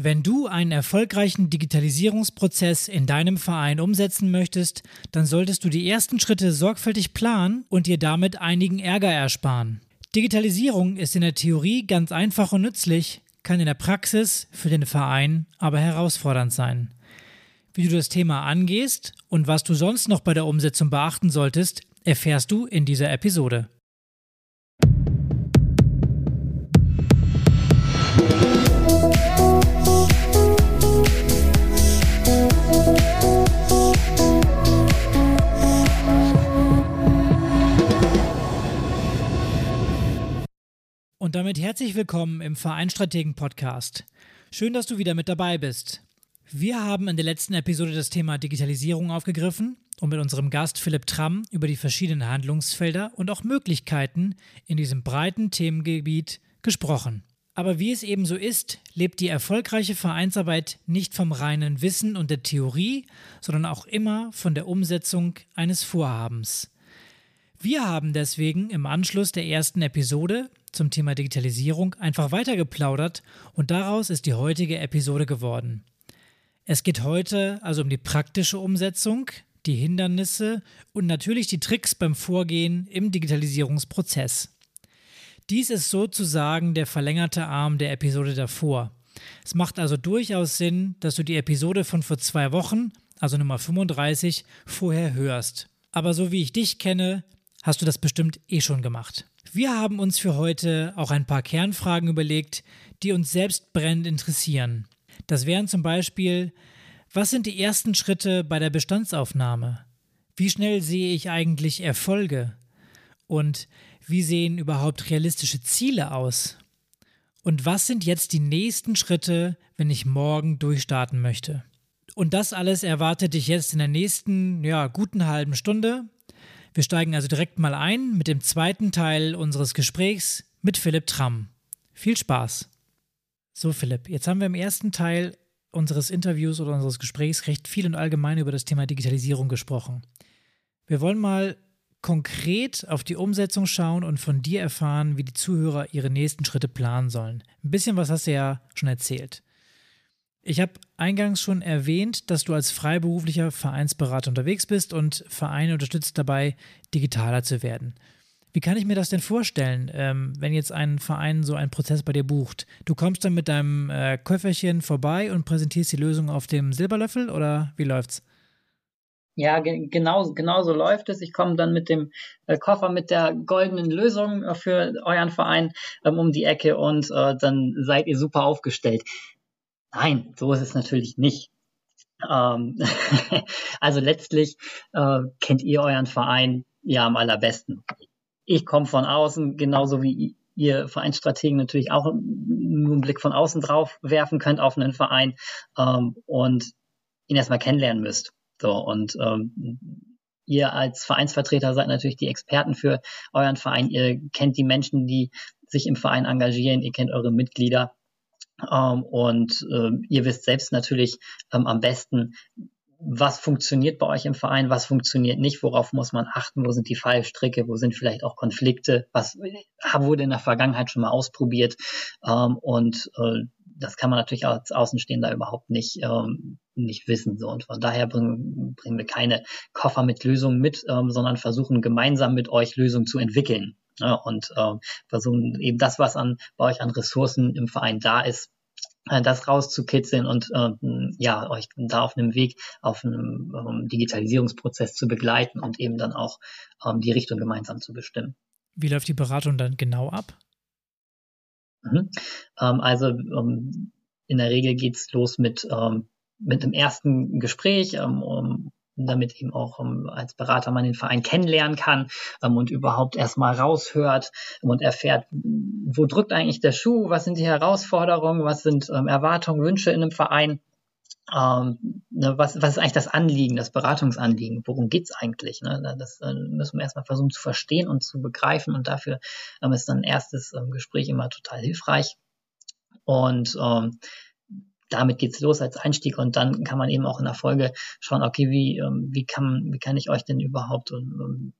Wenn du einen erfolgreichen Digitalisierungsprozess in deinem Verein umsetzen möchtest, dann solltest du die ersten Schritte sorgfältig planen und dir damit einigen Ärger ersparen. Digitalisierung ist in der Theorie ganz einfach und nützlich, kann in der Praxis für den Verein aber herausfordernd sein. Wie du das Thema angehst und was du sonst noch bei der Umsetzung beachten solltest, erfährst du in dieser Episode. Und damit herzlich willkommen im Vereinstrategen Podcast. Schön, dass du wieder mit dabei bist. Wir haben in der letzten Episode das Thema Digitalisierung aufgegriffen und mit unserem Gast Philipp Tramm über die verschiedenen Handlungsfelder und auch Möglichkeiten in diesem breiten Themengebiet gesprochen. Aber wie es eben so ist, lebt die erfolgreiche Vereinsarbeit nicht vom reinen Wissen und der Theorie, sondern auch immer von der Umsetzung eines Vorhabens. Wir haben deswegen im Anschluss der ersten Episode zum Thema Digitalisierung einfach weitergeplaudert und daraus ist die heutige Episode geworden. Es geht heute also um die praktische Umsetzung, die Hindernisse und natürlich die Tricks beim Vorgehen im Digitalisierungsprozess. Dies ist sozusagen der verlängerte Arm der Episode davor. Es macht also durchaus Sinn, dass du die Episode von vor zwei Wochen, also Nummer 35, vorher hörst. Aber so wie ich dich kenne, hast du das bestimmt eh schon gemacht. Wir haben uns für heute auch ein paar Kernfragen überlegt, die uns selbst brennend interessieren. Das wären zum Beispiel, was sind die ersten Schritte bei der Bestandsaufnahme? Wie schnell sehe ich eigentlich Erfolge? Und wie sehen überhaupt realistische Ziele aus? Und was sind jetzt die nächsten Schritte, wenn ich morgen durchstarten möchte? Und das alles erwartet dich jetzt in der nächsten, ja, guten halben Stunde. Wir steigen also direkt mal ein mit dem zweiten Teil unseres Gesprächs mit Philipp Tramm. Viel Spaß. So, Philipp, jetzt haben wir im ersten Teil unseres Interviews oder unseres Gesprächs recht viel und allgemein über das Thema Digitalisierung gesprochen. Wir wollen mal konkret auf die Umsetzung schauen und von dir erfahren, wie die Zuhörer ihre nächsten Schritte planen sollen. Ein bisschen was hast du ja schon erzählt. Ich habe eingangs schon erwähnt, dass du als freiberuflicher Vereinsberater unterwegs bist und Vereine unterstützt dabei, digitaler zu werden. Wie kann ich mir das denn vorstellen, ähm, wenn jetzt ein Verein so einen Prozess bei dir bucht? Du kommst dann mit deinem äh, Köfferchen vorbei und präsentierst die Lösung auf dem Silberlöffel oder wie läuft's? Ja, ge genau, genau so läuft es. Ich komme dann mit dem äh, Koffer mit der goldenen Lösung für euren Verein ähm, um die Ecke und äh, dann seid ihr super aufgestellt. Nein, so ist es natürlich nicht. Ähm, also letztlich äh, kennt ihr euren Verein ja am allerbesten. Ich komme von außen, genauso wie ihr Vereinsstrategen natürlich auch nur einen Blick von außen drauf werfen könnt auf einen Verein ähm, und ihn erstmal kennenlernen müsst. So und ähm, ihr als Vereinsvertreter seid natürlich die Experten für euren Verein. Ihr kennt die Menschen, die sich im Verein engagieren. Ihr kennt eure Mitglieder. Ähm, und ähm, ihr wisst selbst natürlich ähm, am besten, was funktioniert bei euch im Verein, was funktioniert nicht, worauf muss man achten, wo sind die Fallstricke, wo sind vielleicht auch Konflikte, was wurde in der Vergangenheit schon mal ausprobiert. Ähm, und äh, das kann man natürlich als Außenstehender überhaupt nicht, ähm, nicht wissen. So. Und von daher bringen, bringen wir keine Koffer mit Lösungen mit, ähm, sondern versuchen gemeinsam mit euch Lösungen zu entwickeln. Ja, und äh, versuchen eben das, was an, bei euch an Ressourcen im Verein da ist, äh, das rauszukitzeln und äh, ja, euch da auf einem Weg, auf einem um, Digitalisierungsprozess zu begleiten und eben dann auch ähm, die Richtung gemeinsam zu bestimmen. Wie läuft die Beratung dann genau ab? Mhm. Ähm, also ähm, in der Regel geht's los mit, ähm, mit dem ersten Gespräch, ähm, um, damit eben auch um, als Berater man den Verein kennenlernen kann ähm, und überhaupt erstmal raushört und erfährt, wo drückt eigentlich der Schuh, was sind die Herausforderungen, was sind ähm, Erwartungen, Wünsche in einem Verein. Ähm, ne, was, was ist eigentlich das Anliegen, das Beratungsanliegen? Worum geht's eigentlich? Ne? Das äh, müssen wir erstmal versuchen zu verstehen und zu begreifen und dafür ähm, ist ein erstes ähm, Gespräch immer total hilfreich. Und ähm, damit geht's los als Einstieg und dann kann man eben auch in der Folge schauen, okay, wie, ähm, wie, kann, wie kann ich euch denn überhaupt ähm,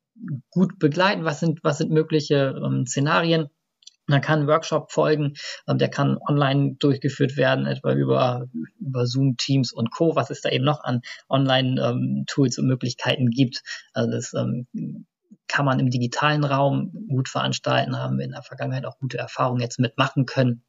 gut begleiten? Was sind, was sind mögliche ähm, Szenarien? Man kann einen Workshop folgen, ähm, der kann online durchgeführt werden, etwa über, über Zoom, Teams und Co., was es da eben noch an Online-Tools ähm, und Möglichkeiten gibt. Also das ähm, kann man im digitalen Raum gut veranstalten, haben wir in der Vergangenheit auch gute Erfahrungen jetzt mitmachen können.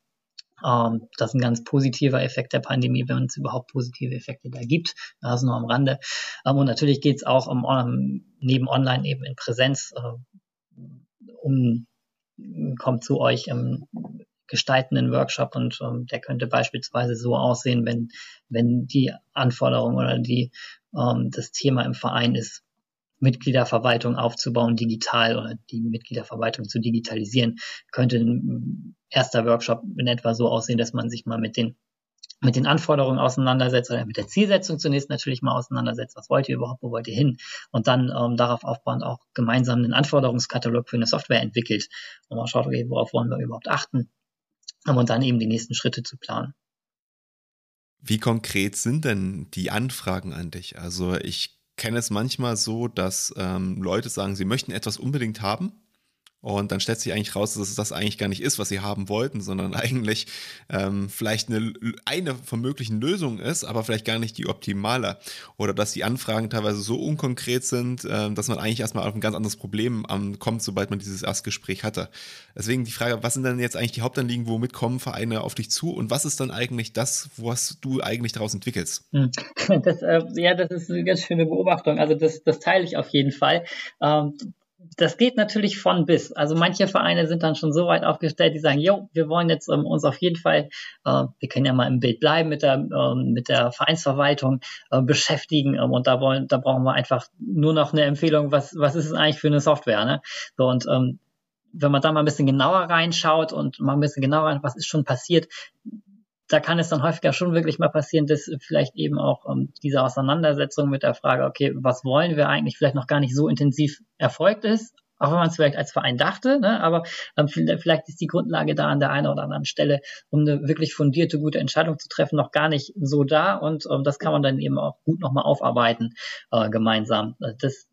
Ähm, das ist ein ganz positiver Effekt der Pandemie, wenn es überhaupt positive Effekte da gibt. Das ist nur am Rande. Ähm, und natürlich geht es auch um, um, neben Online eben in Präsenz äh, um kommt zu euch im gestaltenden Workshop und ähm, der könnte beispielsweise so aussehen, wenn, wenn die Anforderung oder die, ähm, das Thema im Verein ist, Mitgliederverwaltung aufzubauen, digital oder die Mitgliederverwaltung zu digitalisieren, könnte ein erster Workshop in etwa so aussehen, dass man sich mal mit den mit den Anforderungen auseinandersetzt oder mit der Zielsetzung zunächst natürlich mal auseinandersetzt, was wollt ihr überhaupt, wo wollt ihr hin und dann ähm, darauf aufbauend auch gemeinsam einen Anforderungskatalog für eine Software entwickelt und mal schaut, okay, worauf wollen wir überhaupt achten um, und dann eben die nächsten Schritte zu planen. Wie konkret sind denn die Anfragen an dich? Also ich kenne es manchmal so, dass ähm, Leute sagen, sie möchten etwas unbedingt haben und dann stellt sich eigentlich raus, dass es das eigentlich gar nicht ist, was sie haben wollten, sondern eigentlich ähm, vielleicht eine, eine von möglichen Lösungen ist, aber vielleicht gar nicht die optimale. Oder dass die Anfragen teilweise so unkonkret sind, äh, dass man eigentlich erstmal auf ein ganz anderes Problem ähm, kommt, sobald man dieses Erstgespräch hatte. Deswegen die Frage, was sind denn jetzt eigentlich die Hauptanliegen, womit kommen Vereine auf dich zu und was ist dann eigentlich das, was du eigentlich daraus entwickelst? Hm. Das, äh, ja, das ist eine ganz schöne Beobachtung. Also das, das teile ich auf jeden Fall. Ähm, das geht natürlich von bis. Also manche Vereine sind dann schon so weit aufgestellt, die sagen, jo, wir wollen jetzt ähm, uns auf jeden Fall, äh, wir können ja mal im Bild bleiben mit der, ähm, mit der Vereinsverwaltung äh, beschäftigen ähm, und da wollen, da brauchen wir einfach nur noch eine Empfehlung, was, was ist es eigentlich für eine Software, ne? So und ähm, wenn man da mal ein bisschen genauer reinschaut und mal ein bisschen genauer was ist schon passiert, da kann es dann häufiger schon wirklich mal passieren, dass vielleicht eben auch ähm, diese Auseinandersetzung mit der Frage, okay, was wollen wir eigentlich, vielleicht noch gar nicht so intensiv erfolgt ist, auch wenn man es vielleicht als Verein dachte, ne, aber ähm, vielleicht ist die Grundlage da an der einen oder anderen Stelle, um eine wirklich fundierte, gute Entscheidung zu treffen, noch gar nicht so da und ähm, das kann man dann eben auch gut nochmal aufarbeiten äh, gemeinsam. Das,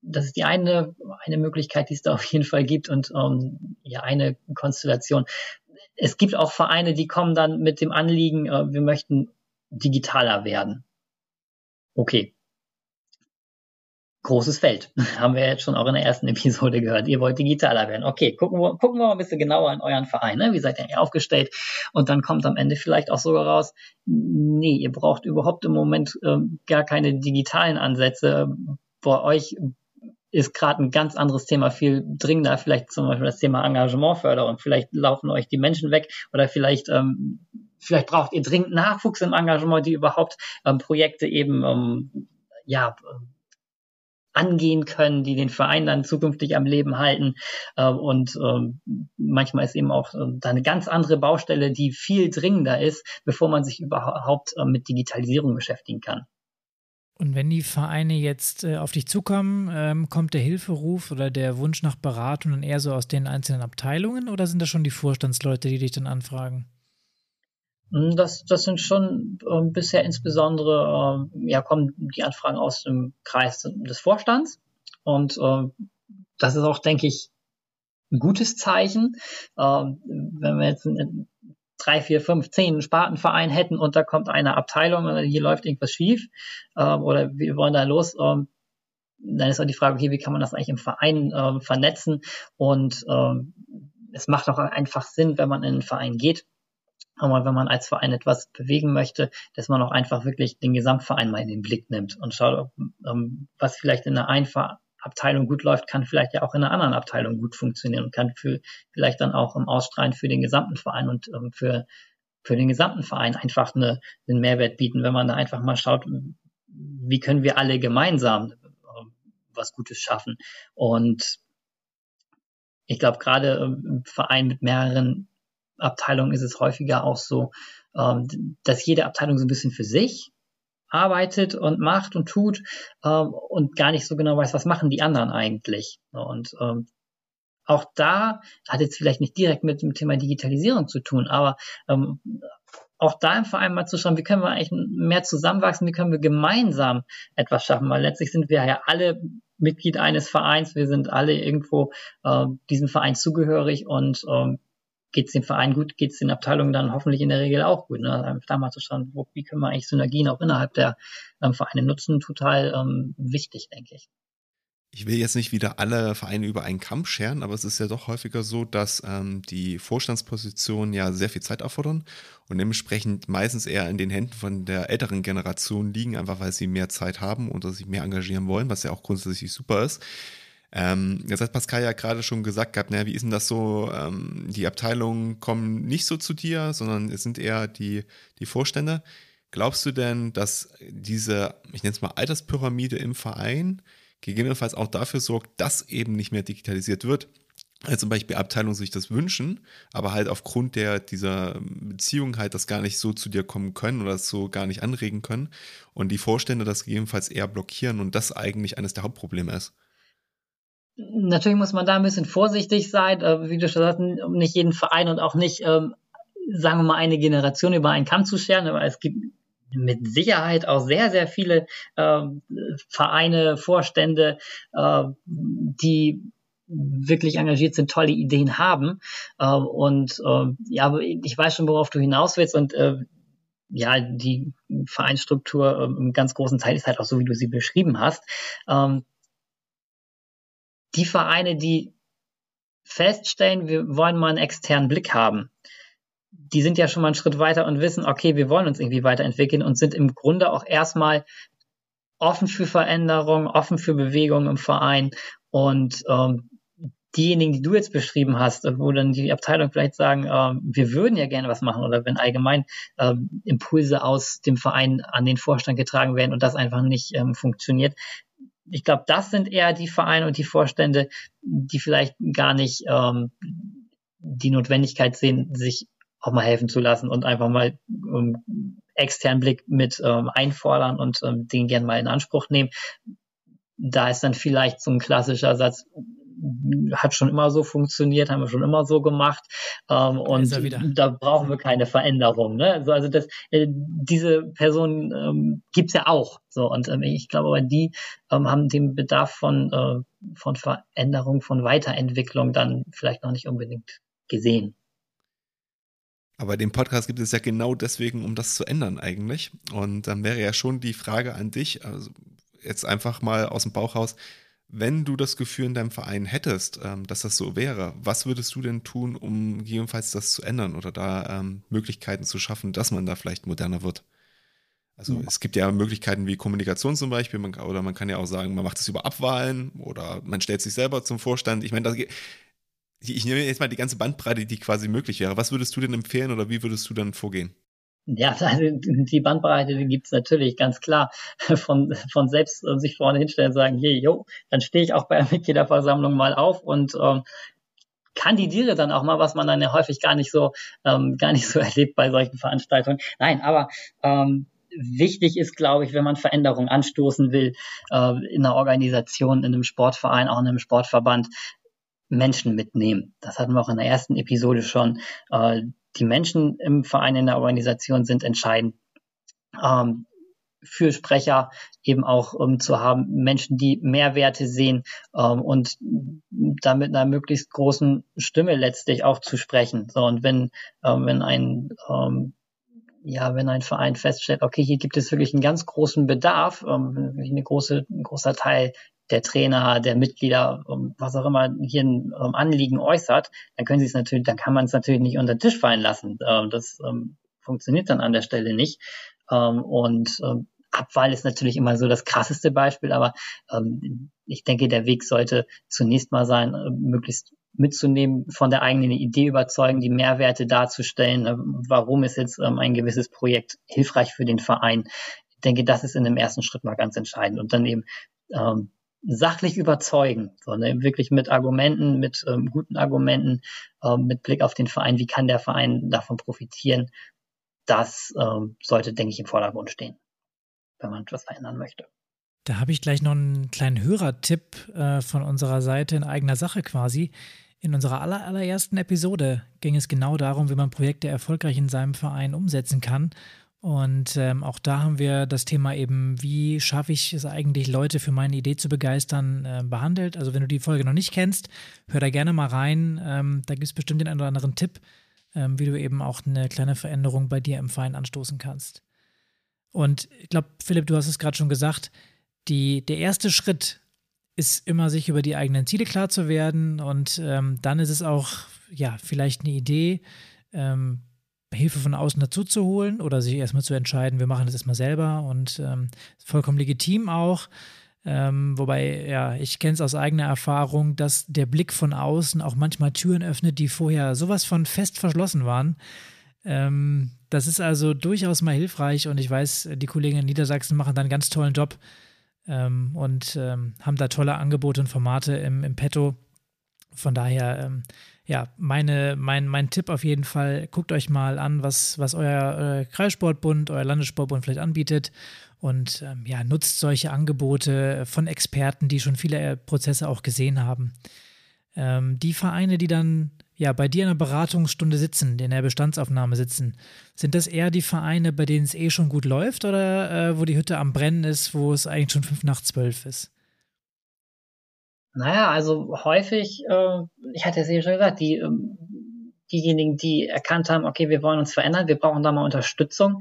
das ist die eine, eine Möglichkeit, die es da auf jeden Fall gibt und ähm, ja eine Konstellation es gibt auch Vereine, die kommen dann mit dem Anliegen, äh, wir möchten digitaler werden. Okay. Großes Feld. Haben wir jetzt schon auch in der ersten Episode gehört. Ihr wollt digitaler werden. Okay, gucken wir, gucken wir mal ein bisschen genauer in euren Verein. Ne? Wie seid ihr aufgestellt? Und dann kommt am Ende vielleicht auch sogar raus, nee, ihr braucht überhaupt im Moment äh, gar keine digitalen Ansätze. Bei euch ist gerade ein ganz anderes Thema, viel dringender, vielleicht zum Beispiel das Thema Engagementförderung. Vielleicht laufen euch die Menschen weg oder vielleicht, ähm, vielleicht braucht ihr dringend Nachwuchs im Engagement, die überhaupt ähm, Projekte eben ähm, ja, angehen können, die den Verein dann zukünftig am Leben halten. Äh, und ähm, manchmal ist eben auch äh, da eine ganz andere Baustelle, die viel dringender ist, bevor man sich überhaupt äh, mit Digitalisierung beschäftigen kann. Und wenn die Vereine jetzt äh, auf dich zukommen, ähm, kommt der Hilferuf oder der Wunsch nach Beratung dann eher so aus den einzelnen Abteilungen oder sind das schon die Vorstandsleute, die dich dann anfragen? Hm, das, das sind schon äh, bisher insbesondere, äh, ja, kommen die Anfragen aus dem Kreis des Vorstands. Und äh, das ist auch, denke ich, ein gutes Zeichen. Ähm, wenn wir jetzt drei, vier, fünf, zehn Spartenverein hätten und da kommt eine Abteilung und hier läuft irgendwas schief ähm, oder wir wollen da los, ähm, dann ist auch die Frage, okay, wie kann man das eigentlich im Verein ähm, vernetzen? Und ähm, es macht auch einfach Sinn, wenn man in einen Verein geht, aber wenn man als Verein etwas bewegen möchte, dass man auch einfach wirklich den Gesamtverein mal in den Blick nimmt und schaut, ähm, was vielleicht in einer Einfach Abteilung gut läuft, kann vielleicht ja auch in einer anderen Abteilung gut funktionieren und kann für, vielleicht dann auch im Ausstrahlen für den gesamten Verein und ähm, für, für den gesamten Verein einfach eine, einen Mehrwert bieten, wenn man da einfach mal schaut, wie können wir alle gemeinsam äh, was Gutes schaffen. Und ich glaube, gerade im Verein mit mehreren Abteilungen ist es häufiger auch so, ähm, dass jede Abteilung so ein bisschen für sich arbeitet und macht und tut ähm, und gar nicht so genau weiß, was machen die anderen eigentlich. Und ähm, auch da hat jetzt vielleicht nicht direkt mit dem Thema Digitalisierung zu tun, aber ähm, auch da im Verein mal zu schauen, wie können wir eigentlich mehr zusammenwachsen, wie können wir gemeinsam etwas schaffen, weil letztlich sind wir ja alle Mitglied eines Vereins, wir sind alle irgendwo äh, diesem Verein zugehörig und ähm, geht es dem Verein gut, geht es den Abteilungen dann hoffentlich in der Regel auch gut. Ne? Also da mal zu schauen, wo, wie können wir eigentlich Synergien auch innerhalb der ähm, Vereine nutzen, total ähm, wichtig, denke ich. Ich will jetzt nicht wieder alle Vereine über einen Kamm scheren, aber es ist ja doch häufiger so, dass ähm, die Vorstandspositionen ja sehr viel Zeit erfordern und dementsprechend meistens eher in den Händen von der älteren Generation liegen, einfach weil sie mehr Zeit haben und sich mehr engagieren wollen, was ja auch grundsätzlich super ist. Ähm, jetzt hat Pascal ja gerade schon gesagt gehabt, naja, wie ist denn das so? Ähm, die Abteilungen kommen nicht so zu dir, sondern es sind eher die, die Vorstände. Glaubst du denn, dass diese, ich nenne es mal Alterspyramide im Verein, gegebenenfalls auch dafür sorgt, dass eben nicht mehr digitalisiert wird? Weil zum Beispiel Abteilungen sich das wünschen, aber halt aufgrund der, dieser Beziehung halt das gar nicht so zu dir kommen können oder das so gar nicht anregen können und die Vorstände das gegebenenfalls eher blockieren und das eigentlich eines der Hauptprobleme ist. Natürlich muss man da ein bisschen vorsichtig sein, äh, wie du schon sagst, nicht jeden Verein und auch nicht, ähm, sagen wir mal, eine Generation über einen Kamm zu scheren, aber es gibt mit Sicherheit auch sehr, sehr viele äh, Vereine, Vorstände, äh, die wirklich engagiert sind, tolle Ideen haben. Äh, und ja, ich weiß schon, worauf du hinaus willst und äh, ja, die Vereinsstruktur im ganz großen Teil ist halt auch so, wie du sie beschrieben hast. Die Vereine, die feststellen, wir wollen mal einen externen Blick haben, die sind ja schon mal einen Schritt weiter und wissen, okay, wir wollen uns irgendwie weiterentwickeln und sind im Grunde auch erstmal offen für Veränderungen, offen für Bewegungen im Verein. Und ähm, diejenigen, die du jetzt beschrieben hast, wo dann die Abteilung vielleicht sagen, äh, wir würden ja gerne was machen oder wenn allgemein äh, Impulse aus dem Verein an den Vorstand getragen werden und das einfach nicht ähm, funktioniert, ich glaube, das sind eher die Vereine und die Vorstände, die vielleicht gar nicht ähm, die Notwendigkeit sehen, sich auch mal helfen zu lassen und einfach mal ähm, externen Blick mit ähm, einfordern und ähm, den gern mal in Anspruch nehmen. Da ist dann vielleicht so ein klassischer Satz, hat schon immer so funktioniert, haben wir schon immer so gemacht. Ähm, und da brauchen wir keine Veränderung. Ne? Also, also das, äh, diese Person ähm, gibt's ja auch. So, und ähm, ich glaube, aber die ähm, haben den Bedarf von, äh, von Veränderung, von Weiterentwicklung dann vielleicht noch nicht unbedingt gesehen. Aber den Podcast gibt es ja genau deswegen, um das zu ändern eigentlich. Und dann wäre ja schon die Frage an dich, also jetzt einfach mal aus dem Bauch raus, wenn du das Gefühl in deinem Verein hättest, ähm, dass das so wäre, was würdest du denn tun, um gegebenenfalls das zu ändern oder da ähm, Möglichkeiten zu schaffen, dass man da vielleicht moderner wird? Also es gibt ja Möglichkeiten wie Kommunikation zum Beispiel, man, oder man kann ja auch sagen, man macht es über Abwahlen oder man stellt sich selber zum Vorstand. Ich meine, ich nehme jetzt mal die ganze Bandbreite, die quasi möglich wäre. Was würdest du denn empfehlen oder wie würdest du dann vorgehen? Ja, also die Bandbreite die gibt's natürlich ganz klar von, von selbst äh, sich vorne hinstellen und sagen, je, jo, dann stehe ich auch bei der Mitgliederversammlung mal auf und ähm, kandidiere dann auch mal, was man dann ja häufig gar nicht so ähm, gar nicht so erlebt bei solchen Veranstaltungen. Nein, aber ähm, wichtig ist, glaube ich, wenn man Veränderungen anstoßen will äh, in einer Organisation, in einem Sportverein, auch in einem Sportverband, Menschen mitnehmen. Das hatten wir auch in der ersten Episode schon. Äh, die Menschen im Verein, in der Organisation sind entscheidend. Ähm, für Sprecher eben auch ähm, zu haben, Menschen, die Mehrwerte sehen ähm, und damit einer möglichst großen Stimme letztlich auch zu sprechen. So, und wenn, ähm, wenn ein ähm, ja, wenn ein Verein feststellt, okay, hier gibt es wirklich einen ganz großen Bedarf, ähm, eine große, ein großer Teil der Trainer, der Mitglieder, was auch immer hier ein Anliegen äußert, dann können sie es natürlich, dann kann man es natürlich nicht unter den Tisch fallen lassen. Ähm, das ähm, funktioniert dann an der Stelle nicht. Ähm, und Abwahl ist natürlich immer so das krasseste Beispiel, aber ich denke, der Weg sollte zunächst mal sein, äh, möglichst mitzunehmen, von der eigenen Idee überzeugen, die Mehrwerte darzustellen. Äh, warum ist jetzt ein gewisses Projekt hilfreich für den Verein? Ich denke, das ist in dem ersten Schritt mal ganz entscheidend. Und dann eben sachlich überzeugen, sondern wirklich mit Argumenten, mit ähm, guten Argumenten, ähm, mit Blick auf den Verein, wie kann der Verein davon profitieren, das ähm, sollte, denke ich, im Vordergrund stehen, wenn man etwas verändern möchte. Da habe ich gleich noch einen kleinen Hörertipp äh, von unserer Seite in eigener Sache quasi. In unserer aller, allerersten Episode ging es genau darum, wie man Projekte erfolgreich in seinem Verein umsetzen kann. Und ähm, auch da haben wir das Thema eben, wie schaffe ich es eigentlich, Leute für meine Idee zu begeistern, äh, behandelt. Also wenn du die Folge noch nicht kennst, hör da gerne mal rein. Ähm, da gibt es bestimmt den einen oder anderen Tipp. ähm, wie du eben auch eine kleine Veränderung bei dir im Verein anstoßen kannst. Und ich glaube, Philipp, du hast es gerade schon gesagt, die, der erste Schritt ist immer, sich über die eigenen Ziele klar zu werden. Und ähm, dann ist es auch, ja, vielleicht eine Idee, ähm, Hilfe von außen dazu zu holen oder sich erstmal zu entscheiden, wir machen das erstmal selber und ähm, vollkommen legitim auch. Ähm, wobei, ja, ich kenne es aus eigener Erfahrung, dass der Blick von außen auch manchmal Türen öffnet, die vorher sowas von fest verschlossen waren. Ähm, das ist also durchaus mal hilfreich und ich weiß, die Kollegen in Niedersachsen machen da einen ganz tollen Job ähm, und ähm, haben da tolle Angebote und Formate im, im Petto. Von daher, ähm, ja, meine, mein, mein Tipp auf jeden Fall, guckt euch mal an, was, was euer äh, Kreissportbund, euer Landessportbund vielleicht anbietet und ähm, ja, nutzt solche Angebote von Experten, die schon viele äh, Prozesse auch gesehen haben. Ähm, die Vereine, die dann ja bei dir in der Beratungsstunde sitzen, in der Bestandsaufnahme sitzen, sind das eher die Vereine, bei denen es eh schon gut läuft oder äh, wo die Hütte am Brennen ist, wo es eigentlich schon fünf nach zwölf ist? Naja, also häufig, äh, ich hatte es ja schon gesagt, die, ähm, diejenigen, die erkannt haben, okay, wir wollen uns verändern, wir brauchen da mal Unterstützung,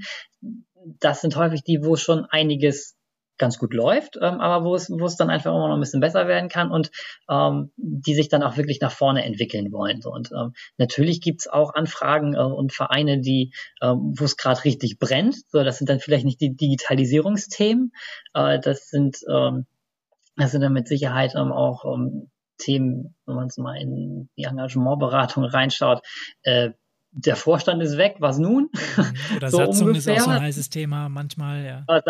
das sind häufig die, wo schon einiges ganz gut läuft, ähm, aber wo es, wo es dann einfach immer noch ein bisschen besser werden kann und ähm, die sich dann auch wirklich nach vorne entwickeln wollen. So. Und ähm, natürlich gibt's auch Anfragen äh, und Vereine, die, ähm, wo es gerade richtig brennt. So, das sind dann vielleicht nicht die Digitalisierungsthemen, äh, das sind ähm, das sind dann mit Sicherheit ähm, auch ähm, Themen, wenn man es mal in die Engagementberatung reinschaut, äh, der Vorstand ist weg, was nun? Mhm. Oder so Satzung ungefähr. ist auch so ein heißes Thema manchmal, ja.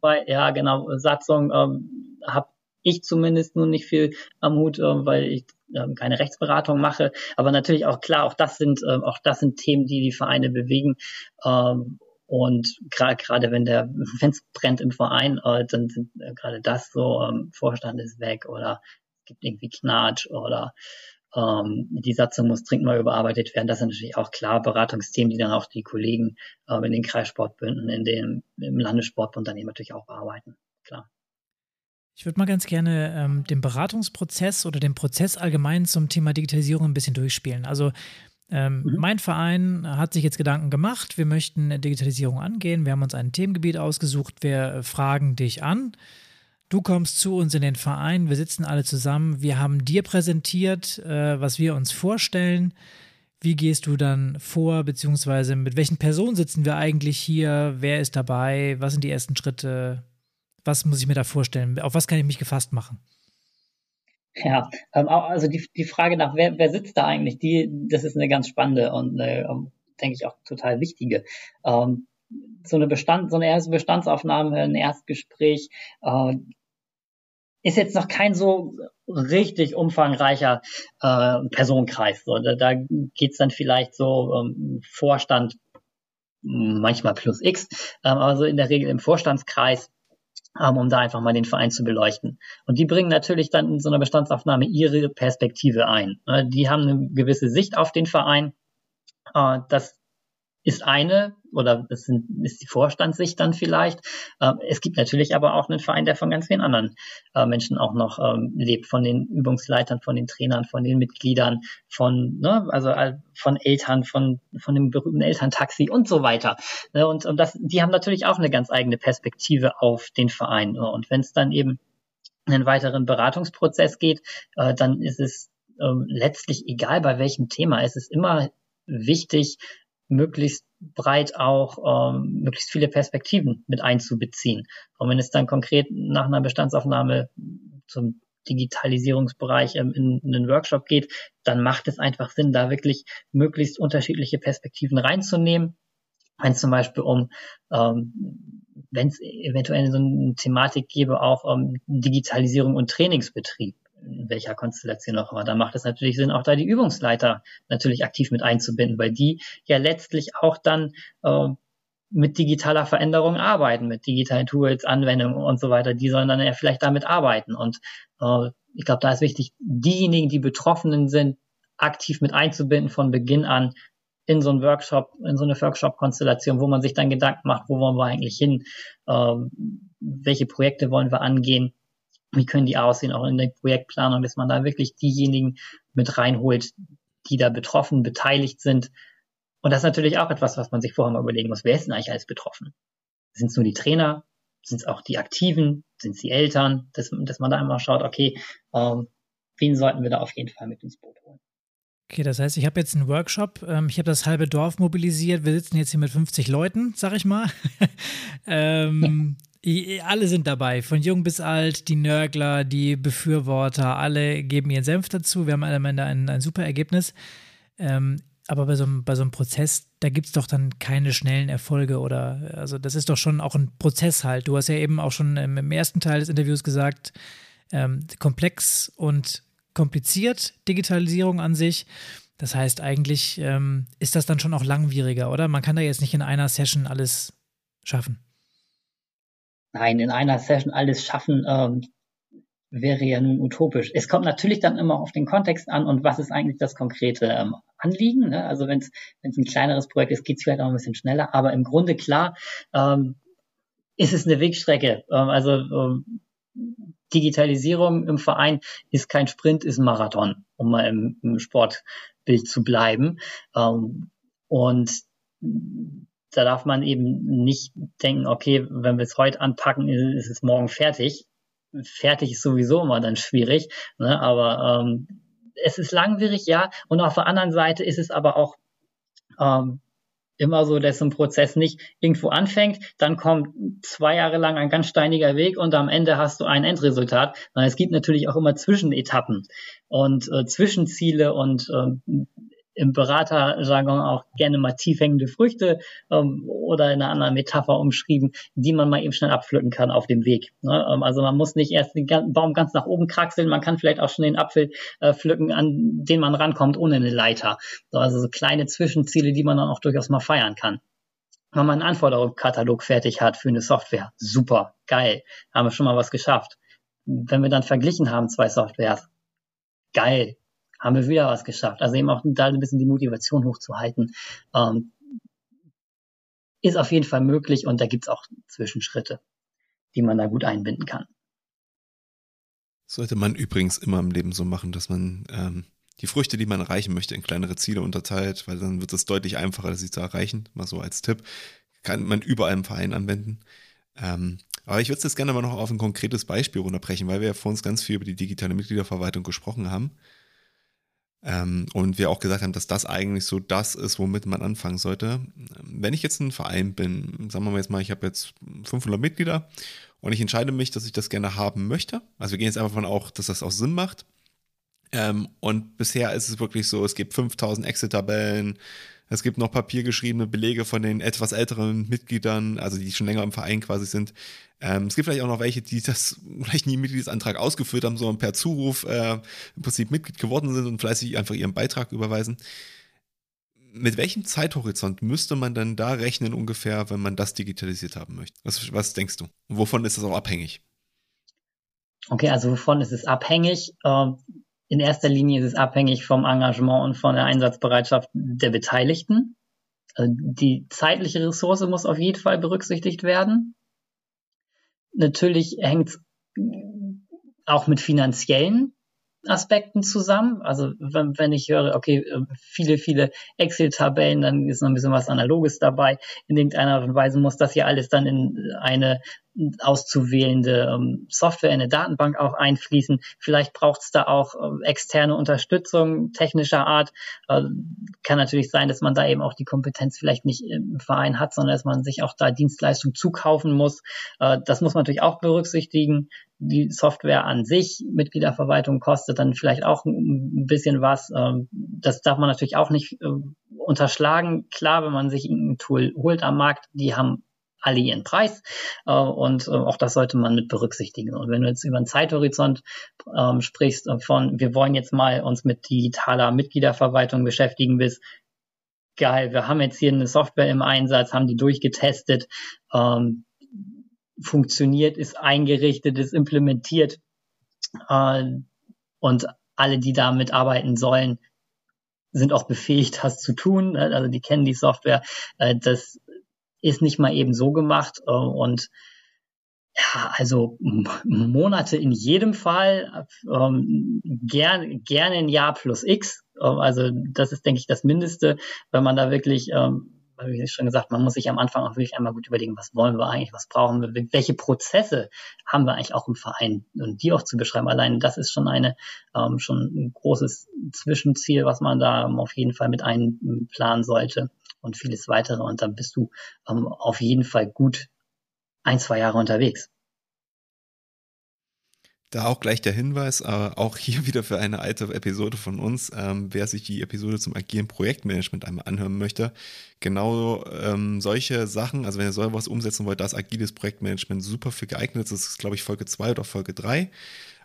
Bei, ja, genau, Satzung ähm, habe ich zumindest nun nicht viel am Hut, äh, weil ich ähm, keine Rechtsberatung mache. Aber natürlich auch klar, auch das sind, äh, auch das sind Themen, die die Vereine bewegen. Ähm, und gerade wenn der, es brennt im Verein, äh, dann sind äh, gerade das so, ähm, Vorstand ist weg oder es gibt irgendwie Knatsch oder ähm, die Satzung muss dringend mal überarbeitet werden. Das sind natürlich auch klar Beratungsthemen, die dann auch die Kollegen ähm, in den Kreissportbünden, in dem, im Landessportbund dann eben natürlich auch bearbeiten. Klar. Ich würde mal ganz gerne ähm, den Beratungsprozess oder den Prozess allgemein zum Thema Digitalisierung ein bisschen durchspielen. Also ähm, mhm. Mein Verein hat sich jetzt Gedanken gemacht, wir möchten Digitalisierung angehen, wir haben uns ein Themengebiet ausgesucht, wir fragen dich an. Du kommst zu uns in den Verein, wir sitzen alle zusammen, wir haben dir präsentiert, äh, was wir uns vorstellen. Wie gehst du dann vor, beziehungsweise mit welchen Personen sitzen wir eigentlich hier? Wer ist dabei? Was sind die ersten Schritte? Was muss ich mir da vorstellen? Auf was kann ich mich gefasst machen? Ja, ähm, also die, die Frage nach, wer, wer sitzt da eigentlich, die, das ist eine ganz spannende und äh, denke ich auch total wichtige. Ähm, so eine Bestand, so eine erste Bestandsaufnahme, ein Erstgespräch äh, ist jetzt noch kein so richtig umfangreicher äh, Personenkreis. So, da, da geht's dann vielleicht so ähm, Vorstand manchmal plus X, ähm, aber so in der Regel im Vorstandskreis um da einfach mal den Verein zu beleuchten. Und die bringen natürlich dann in so einer Bestandsaufnahme ihre Perspektive ein. Ne, die haben eine gewisse Sicht auf den Verein. Äh, das ist eine oder das sind, ist die Vorstandssicht dann vielleicht. Ähm, es gibt natürlich aber auch einen Verein, der von ganz vielen anderen äh, Menschen auch noch ähm, lebt, von den Übungsleitern, von den Trainern, von den Mitgliedern, von ne, also äh, von Eltern, von von dem berühmten Elterntaxi und so weiter. Ne, und und das, die haben natürlich auch eine ganz eigene Perspektive auf den Verein. Und wenn es dann eben einen weiteren Beratungsprozess geht, äh, dann ist es ähm, letztlich egal bei welchem Thema. Es ist immer wichtig, möglichst breit auch ähm, möglichst viele Perspektiven mit einzubeziehen. Und wenn es dann konkret nach einer Bestandsaufnahme zum Digitalisierungsbereich ähm, in, in einen Workshop geht, dann macht es einfach Sinn, da wirklich möglichst unterschiedliche Perspektiven reinzunehmen. Wenn es zum Beispiel um, ähm, wenn es eventuell so eine Thematik gäbe, auch um Digitalisierung und Trainingsbetrieb in welcher Konstellation auch immer. Da macht es natürlich Sinn, auch da die Übungsleiter natürlich aktiv mit einzubinden, weil die ja letztlich auch dann äh, mit digitaler Veränderung arbeiten, mit digitalen Tools, Anwendungen und so weiter. Die sollen dann ja vielleicht damit arbeiten. Und äh, ich glaube, da ist wichtig, diejenigen, die Betroffenen sind, aktiv mit einzubinden von Beginn an in so einen Workshop, in so eine Workshop-Konstellation, wo man sich dann Gedanken macht, wo wollen wir eigentlich hin, äh, welche Projekte wollen wir angehen wie können die aussehen, auch in der Projektplanung, dass man da wirklich diejenigen mit reinholt, die da betroffen, beteiligt sind, Und das ist natürlich auch etwas, was man sich vorher mal überlegen muss. Wer ist denn eigentlich alles betroffen? Sind es nur die Trainer? Sind es auch die Aktiven? Sind es die Eltern? Dass, dass man da einmal schaut, okay, ähm, wen sollten wir da auf jeden Fall mit ins Boot holen? Okay, das heißt, ich habe jetzt einen Workshop, ähm, ich habe das halbe Dorf mobilisiert, wir sitzen jetzt hier mit 50 Leuten, sag ich mal. ähm, ja. Alle sind dabei, von jung bis alt, die Nörgler, die Befürworter, alle geben ihren Senf dazu. Wir haben am Ende ein, ein super Ergebnis. Ähm, aber bei so, einem, bei so einem Prozess, da gibt es doch dann keine schnellen Erfolge oder, also das ist doch schon auch ein Prozess halt. Du hast ja eben auch schon im, im ersten Teil des Interviews gesagt, ähm, komplex und kompliziert, Digitalisierung an sich. Das heißt, eigentlich ähm, ist das dann schon auch langwieriger, oder? Man kann da jetzt nicht in einer Session alles schaffen. Nein, in einer Session alles schaffen ähm, wäre ja nun utopisch. Es kommt natürlich dann immer auf den Kontext an und was ist eigentlich das konkrete ähm, Anliegen. Ne? Also wenn es ein kleineres Projekt ist, geht es vielleicht auch ein bisschen schneller, aber im Grunde klar ähm, ist es eine Wegstrecke. Ähm, also ähm, Digitalisierung im Verein ist kein Sprint, ist ein Marathon, um mal im, im Sportbild zu bleiben. Ähm, und da darf man eben nicht denken, okay, wenn wir es heute anpacken, ist es morgen fertig. Fertig ist sowieso immer dann schwierig, ne? aber ähm, es ist langwierig, ja. Und auf der anderen Seite ist es aber auch ähm, immer so, dass ein Prozess nicht irgendwo anfängt, dann kommt zwei Jahre lang ein ganz steiniger Weg und am Ende hast du ein Endresultat. Es gibt natürlich auch immer Zwischenetappen und äh, Zwischenziele und äh, im Beraterjargon auch gerne mal tiefhängende Früchte ähm, oder in einer anderen Metapher umschrieben, die man mal eben schnell abpflücken kann auf dem Weg. Ne? Ähm, also man muss nicht erst den Baum ganz nach oben kraxeln, man kann vielleicht auch schon den Apfel äh, pflücken, an den man rankommt, ohne eine Leiter. So, also so kleine Zwischenziele, die man dann auch durchaus mal feiern kann. Wenn man einen Anforderungskatalog fertig hat für eine Software, super, geil, haben wir schon mal was geschafft. Wenn wir dann verglichen haben, zwei Softwares, geil, haben wir wieder was geschafft. Also eben auch da ein bisschen die Motivation hochzuhalten, ähm, ist auf jeden Fall möglich und da gibt's auch Zwischenschritte, die man da gut einbinden kann. Sollte man übrigens immer im Leben so machen, dass man ähm, die Früchte, die man erreichen möchte, in kleinere Ziele unterteilt, weil dann wird es deutlich einfacher, sie zu erreichen. Mal so als Tipp. Kann man überall im Verein anwenden. Ähm, aber ich würde es jetzt gerne mal noch auf ein konkretes Beispiel runterbrechen, weil wir ja vor uns ganz viel über die digitale Mitgliederverwaltung gesprochen haben. Ähm, und wir auch gesagt haben, dass das eigentlich so das ist, womit man anfangen sollte. Wenn ich jetzt ein Verein bin, sagen wir mal jetzt mal, ich habe jetzt 500 Mitglieder und ich entscheide mich, dass ich das gerne haben möchte. Also wir gehen jetzt einfach davon auch, dass das auch Sinn macht. Ähm, und bisher ist es wirklich so, es gibt 5000 Excel-Tabellen, es gibt noch papiergeschriebene Belege von den etwas älteren Mitgliedern, also die schon länger im Verein quasi sind. Ähm, es gibt vielleicht auch noch welche, die das vielleicht nie Mitgliedsantrag ausgeführt haben, sondern per Zuruf äh, im Prinzip Mitglied geworden sind und fleißig einfach ihren Beitrag überweisen. Mit welchem Zeithorizont müsste man dann da rechnen ungefähr, wenn man das digitalisiert haben möchte? Was, was denkst du? wovon ist das auch abhängig? Okay, also wovon ist es abhängig? Ähm, in erster Linie ist es abhängig vom Engagement und von der Einsatzbereitschaft der Beteiligten. Also die zeitliche Ressource muss auf jeden Fall berücksichtigt werden. Natürlich hängt es auch mit finanziellen Aspekten zusammen. Also wenn, wenn ich höre, okay, äh, viele, viele Excel-Tabellen, dann ist noch ein bisschen was Analoges dabei. In irgendeiner Art und Weise muss das ja alles dann in eine auszuwählende ähm, Software in eine Datenbank auch einfließen. Vielleicht braucht es da auch äh, externe Unterstützung technischer Art. Äh, kann natürlich sein, dass man da eben auch die Kompetenz vielleicht nicht im Verein hat, sondern dass man sich auch da Dienstleistungen zukaufen muss. Äh, das muss man natürlich auch berücksichtigen. Die Software an sich, Mitgliederverwaltung kostet dann vielleicht auch ein bisschen was. Ähm, das darf man natürlich auch nicht äh, unterschlagen. Klar, wenn man sich ein Tool holt am Markt, die haben alle ihren Preis äh, und äh, auch das sollte man mit berücksichtigen. Und wenn du jetzt über einen Zeithorizont ähm, sprichst äh, von, wir wollen jetzt mal uns mit digitaler Mitgliederverwaltung beschäftigen, bis geil, wir haben jetzt hier eine Software im Einsatz, haben die durchgetestet, ähm, funktioniert, ist eingerichtet, ist implementiert äh, und alle, die damit arbeiten sollen, sind auch befähigt, das zu tun. Also die kennen die Software. Äh, das ist nicht mal eben so gemacht äh, und ja, also Monate in jedem Fall, ähm, gern, gerne ein Jahr plus X, Ähm, also das ist, denke ich, das Mindeste, wenn man da wirklich ähm, wie schon gesagt, man muss sich am Anfang auch wirklich einmal gut überlegen, was wollen wir eigentlich, was brauchen wir, welche Prozesse haben wir eigentlich auch im Verein und die auch zu beschreiben. Allein das ist schon eine ähm, schon ein großes Zwischenziel, was man da auf jeden Fall mit einplanen sollte und vieles weitere. Und dann bist du ähm, auf jeden Fall gut ein, zwei Jahre unterwegs. Da auch gleich der Hinweis, äh, auch hier wieder für eine alte Episode von uns, ähm, wer sich die Episode zum agilen Projektmanagement einmal anhören möchte. Genau ähm, solche Sachen, also wenn ihr sowas umsetzen wollt, das agiles Projektmanagement super für geeignet. Das ist, glaube ich, Folge 2 oder Folge 3.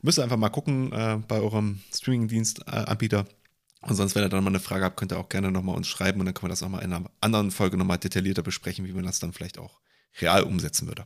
Müsst ihr einfach mal gucken äh, bei eurem Streamingdienst-Anbieter. Äh, und sonst, wenn ihr dann mal eine Frage habt, könnt ihr auch gerne nochmal uns schreiben und dann können wir das auch mal in einer anderen Folge nochmal detaillierter besprechen, wie man das dann vielleicht auch real umsetzen würde.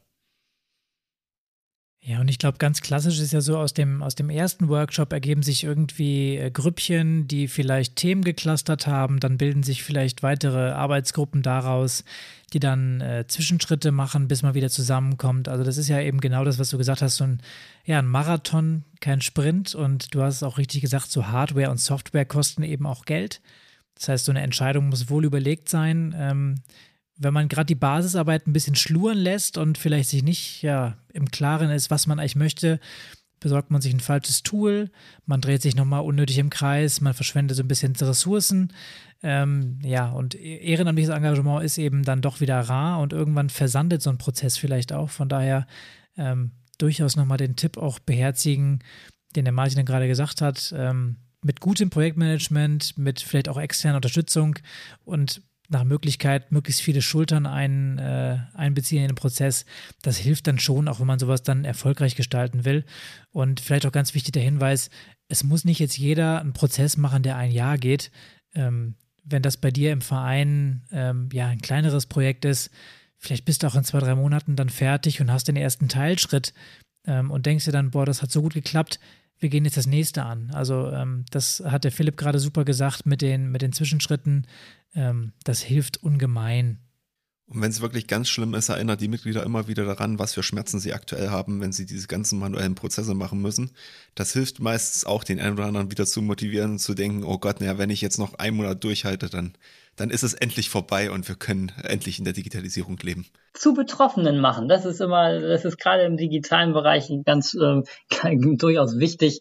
Ja, und ich glaube, ganz klassisch ist ja so, aus dem, aus dem ersten Workshop ergeben sich irgendwie äh, Grüppchen, die vielleicht Themen geclustert haben, dann bilden sich vielleicht weitere Arbeitsgruppen daraus, die dann äh, Zwischenschritte machen, bis man wieder zusammenkommt. Also das ist ja eben genau das, was du gesagt hast, so ein, ja, ein Marathon, kein Sprint. Und du hast es auch richtig gesagt, so Hardware und Software kosten eben auch Geld. Das heißt, so eine Entscheidung muss wohl überlegt sein. Ähm, wenn man gerade die Basisarbeit ein bisschen schluren lässt und vielleicht sich nicht ja, im Klaren ist, was man eigentlich möchte, besorgt man sich ein falsches Tool, man dreht sich nochmal unnötig im Kreis, man verschwendet so ein bisschen Ressourcen. Ähm, ja, und e-, ehrenamtliches Engagement ist eben dann doch wieder rar und irgendwann versandet so ein Prozess vielleicht auch. Von daher ähm, durchaus nochmal den Tipp auch beherzigen, den der Martin gerade gesagt hat. Ähm, mit gutem Projektmanagement, mit vielleicht auch externer Unterstützung und nach Möglichkeit möglichst viele Schultern ein, äh, einbeziehen in den Prozess. Das hilft dann schon, auch wenn man sowas dann erfolgreich gestalten will. Und vielleicht auch ganz wichtig der Hinweis, es muss nicht jetzt jeder einen Prozess machen, der ein Jahr geht. Ähm, wenn das bei dir im Verein ähm, ja ein kleineres Projekt ist, vielleicht bist du auch in zwei, drei Monaten dann fertig und hast den ersten Teilschritt ähm, und denkst dir dann, boah, das hat so gut geklappt, wir gehen jetzt das nächste an. Also ähm, das hat der Philipp gerade super gesagt mit den, mit den Zwischenschritten. Ähm, das hilft ungemein. Und wenn es wirklich ganz schlimm ist, erinnert die Mitglieder immer wieder daran, was für Schmerzen sie aktuell haben, wenn sie diese ganzen manuellen Prozesse machen müssen. Das hilft meistens auch den einen oder anderen wieder zu motivieren zu denken, oh Gott, naja, wenn ich jetzt noch einen Monat durchhalte, dann, dann ist es endlich vorbei und wir können endlich in der Digitalisierung leben. Zu Betroffenen machen, das ist immer, das ist gerade im digitalen Bereich ganz äh, durchaus wichtig.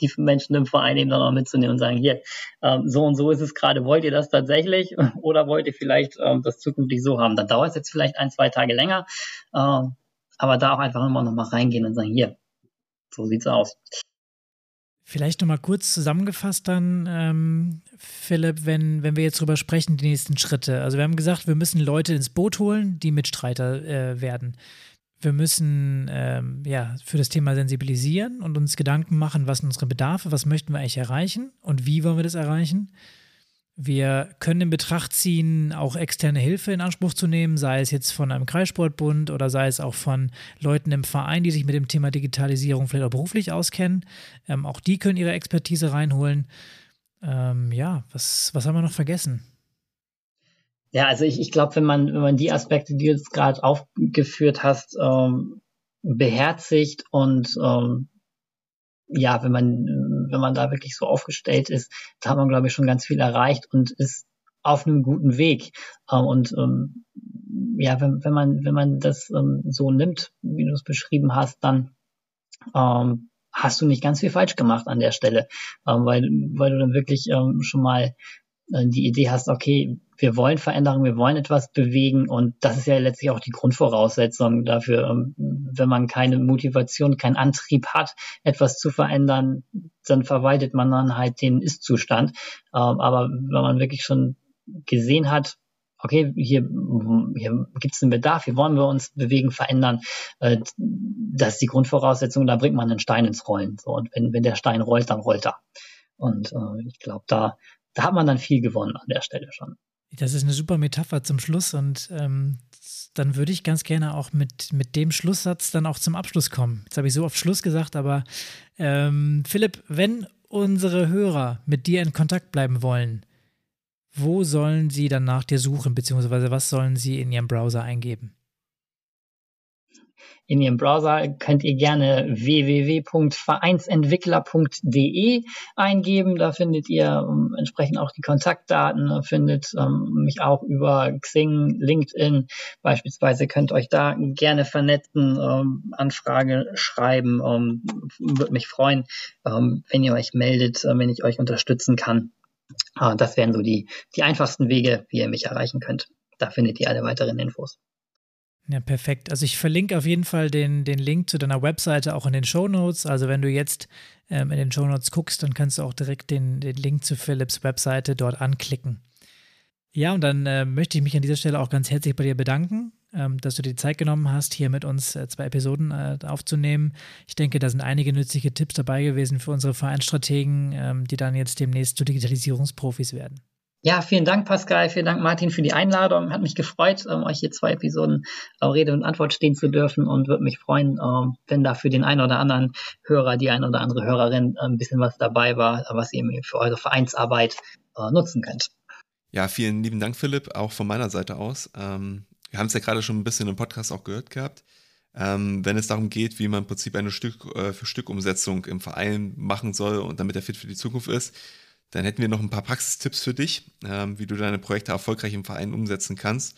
Die Menschen im Verein eben dann auch mitzunehmen und sagen, hier, ähm, so und so ist es gerade, wollt ihr das tatsächlich oder wollt ihr vielleicht ähm, das zukünftig so haben? Dann dauert es jetzt vielleicht ein, zwei Tage länger, ähm, aber da auch einfach immer noch mal reingehen und sagen, hier, so sieht's aus. Vielleicht nochmal kurz zusammengefasst dann, ähm, Philipp, wenn, wenn wir jetzt drüber sprechen, die nächsten Schritte. Also wir haben gesagt, wir müssen Leute ins Boot holen, die Mitstreiter äh, werden. Wir müssen ähm, ja, für das Thema sensibilisieren und uns Gedanken machen, was sind unsere Bedarfe, was möchten wir eigentlich erreichen und wie wollen wir das erreichen. Wir können in Betracht ziehen, auch externe Hilfe in Anspruch zu nehmen, sei es jetzt von einem Kreissportbund oder sei es auch von Leuten im Verein, die sich mit dem Thema Digitalisierung vielleicht auch beruflich auskennen. Ähm, auch die können ihre Expertise reinholen. Ähm, ja, was, was haben wir noch vergessen? Ja, also ich, ich glaube, wenn man, wenn man die Aspekte, die du jetzt gerade aufgeführt hast, ähm, beherzigt und ähm, ja, wenn man, wenn man da wirklich so aufgestellt ist, da hat man, glaube ich, schon ganz viel erreicht und ist auf einem guten Weg. Ähm, und ähm, ja, wenn, wenn man, wenn man das ähm, so nimmt, wie du es beschrieben hast, dann ähm, hast du nicht ganz viel falsch gemacht an der Stelle, ähm, weil, weil du dann wirklich ähm, schon mal äh, die Idee hast, okay, wir wollen Veränderung, wir wollen etwas bewegen und das ist ja letztlich auch die Grundvoraussetzung dafür. Ähm, wenn man keine Motivation, keinen Antrieb hat, etwas zu verändern, dann verwaltet man dann halt den Ist-Zustand. Ähm, aber wenn man wirklich schon gesehen hat, okay, hier, hier gibt es einen Bedarf, hier wollen wir uns bewegen, verändern, äh, das ist die Grundvoraussetzung, da bringt man einen Stein ins Rollen. Und wenn, wenn der Stein rollt, dann rollt er. Und äh, ich glaube, da, da hat man dann viel gewonnen an der Stelle schon. Das ist eine super Metapher zum Schluss und ähm, dann würde ich ganz gerne auch mit, mit dem Schlusssatz dann auch zum Abschluss kommen. Jetzt habe ich so oft Schluss gesagt, aber ähm, Philipp, wenn unsere Hörer mit dir in Kontakt bleiben wollen, wo sollen sie dann nach dir suchen, beziehungsweise was sollen sie in ihrem Browser eingeben? In Ihrem Browser könnt ihr gerne www.vereinsentwickler.de eingeben. Da findet ihr ähm, entsprechend auch die Kontaktdaten, findet ähm, mich auch über Xing, LinkedIn beispielsweise. Könnt euch da gerne vernetzen, ähm, Anfrage schreiben. Würde mich freuen, wenn ihr euch meldet, äh, wenn ich euch unterstützen kann. Äh, das wären so die, die einfachsten Wege, wie ihr mich erreichen könnt. Da findet ihr alle weiteren Infos. Ja, perfekt. Also ich verlinke auf jeden Fall den, den Link zu deiner Webseite auch in den Show Notes. Also wenn du jetzt ähm, in den Show Notes guckst, dann kannst du auch direkt den, den Link zu Philips Webseite dort anklicken. Ja, und dann äh, möchte ich mich an dieser Stelle auch ganz herzlich bei dir bedanken, ähm, dass du dir die Zeit genommen hast, hier mit uns äh, zwei Episoden äh, aufzunehmen. Ich denke, da sind einige nützliche Tipps dabei gewesen für unsere Vereinsstrategen, ähm, die dann jetzt demnächst zu Digitalisierungsprofis werden. Ja, vielen Dank, Pascal. Vielen Dank, Martin, für die Einladung. Hat mich gefreut, ähm, euch hier zwei Episoden äh, Rede und Antwort stehen zu dürfen und würde mich freuen, ähm, wenn da für den einen oder anderen Hörer, die eine oder andere Hörerin äh, ein bisschen was dabei war, was ihr für eure Vereinsarbeit äh, nutzen könnt. Ja, vielen lieben Dank, Philipp, auch von meiner Seite aus. Ähm, wir haben es ja gerade schon ein bisschen im Podcast auch gehört gehabt. Ähm, wenn es darum geht, wie man im Prinzip eine Stück äh, für Stück Umsetzung im Verein machen soll und damit er fit für die Zukunft ist, dann hätten wir noch ein paar Praxistipps für dich, ähm, wie du deine Projekte erfolgreich im Verein umsetzen kannst.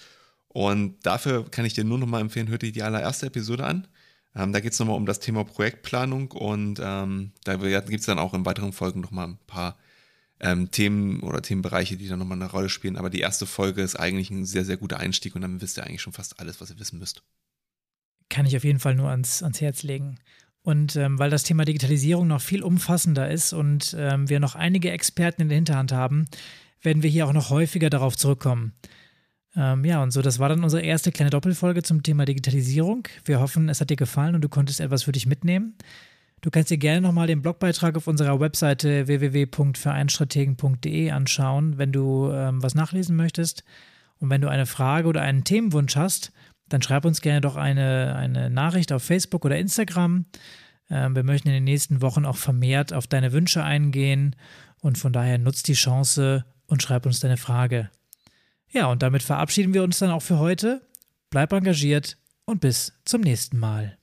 Und dafür kann ich dir nur noch mal empfehlen, hör dir die allererste Episode an. Ähm, da geht es nochmal um das Thema Projektplanung und ähm, da gibt es dann auch in weiteren Folgen nochmal ein paar ähm, Themen oder Themenbereiche, die dann nochmal eine Rolle spielen. Aber die erste Folge ist eigentlich ein sehr, sehr guter Einstieg und dann wisst ihr eigentlich schon fast alles, was ihr wissen müsst. Kann ich auf jeden Fall nur ans, ans Herz legen. Und ähm, weil das Thema Digitalisierung noch viel umfassender ist und ähm, wir noch einige Experten in der Hinterhand haben, werden wir hier auch noch häufiger darauf zurückkommen. Ähm, ja, und so, das war dann unsere erste kleine Doppelfolge zum Thema Digitalisierung. Wir hoffen, es hat dir gefallen und du konntest etwas für dich mitnehmen. Du kannst dir gerne nochmal den Blogbeitrag auf unserer Webseite www.vereinstrategen.de anschauen, wenn du ähm, was nachlesen möchtest. Und wenn du eine Frage oder einen Themenwunsch hast, dann schreib uns gerne doch eine, eine Nachricht auf Facebook oder Instagram. Ähm, wir möchten in den nächsten Wochen auch vermehrt auf deine Wünsche eingehen und von daher nutzt die Chance und schreib uns deine Frage. Ja, und damit verabschieden wir uns dann auch für heute. Bleib engagiert und bis zum nächsten Mal.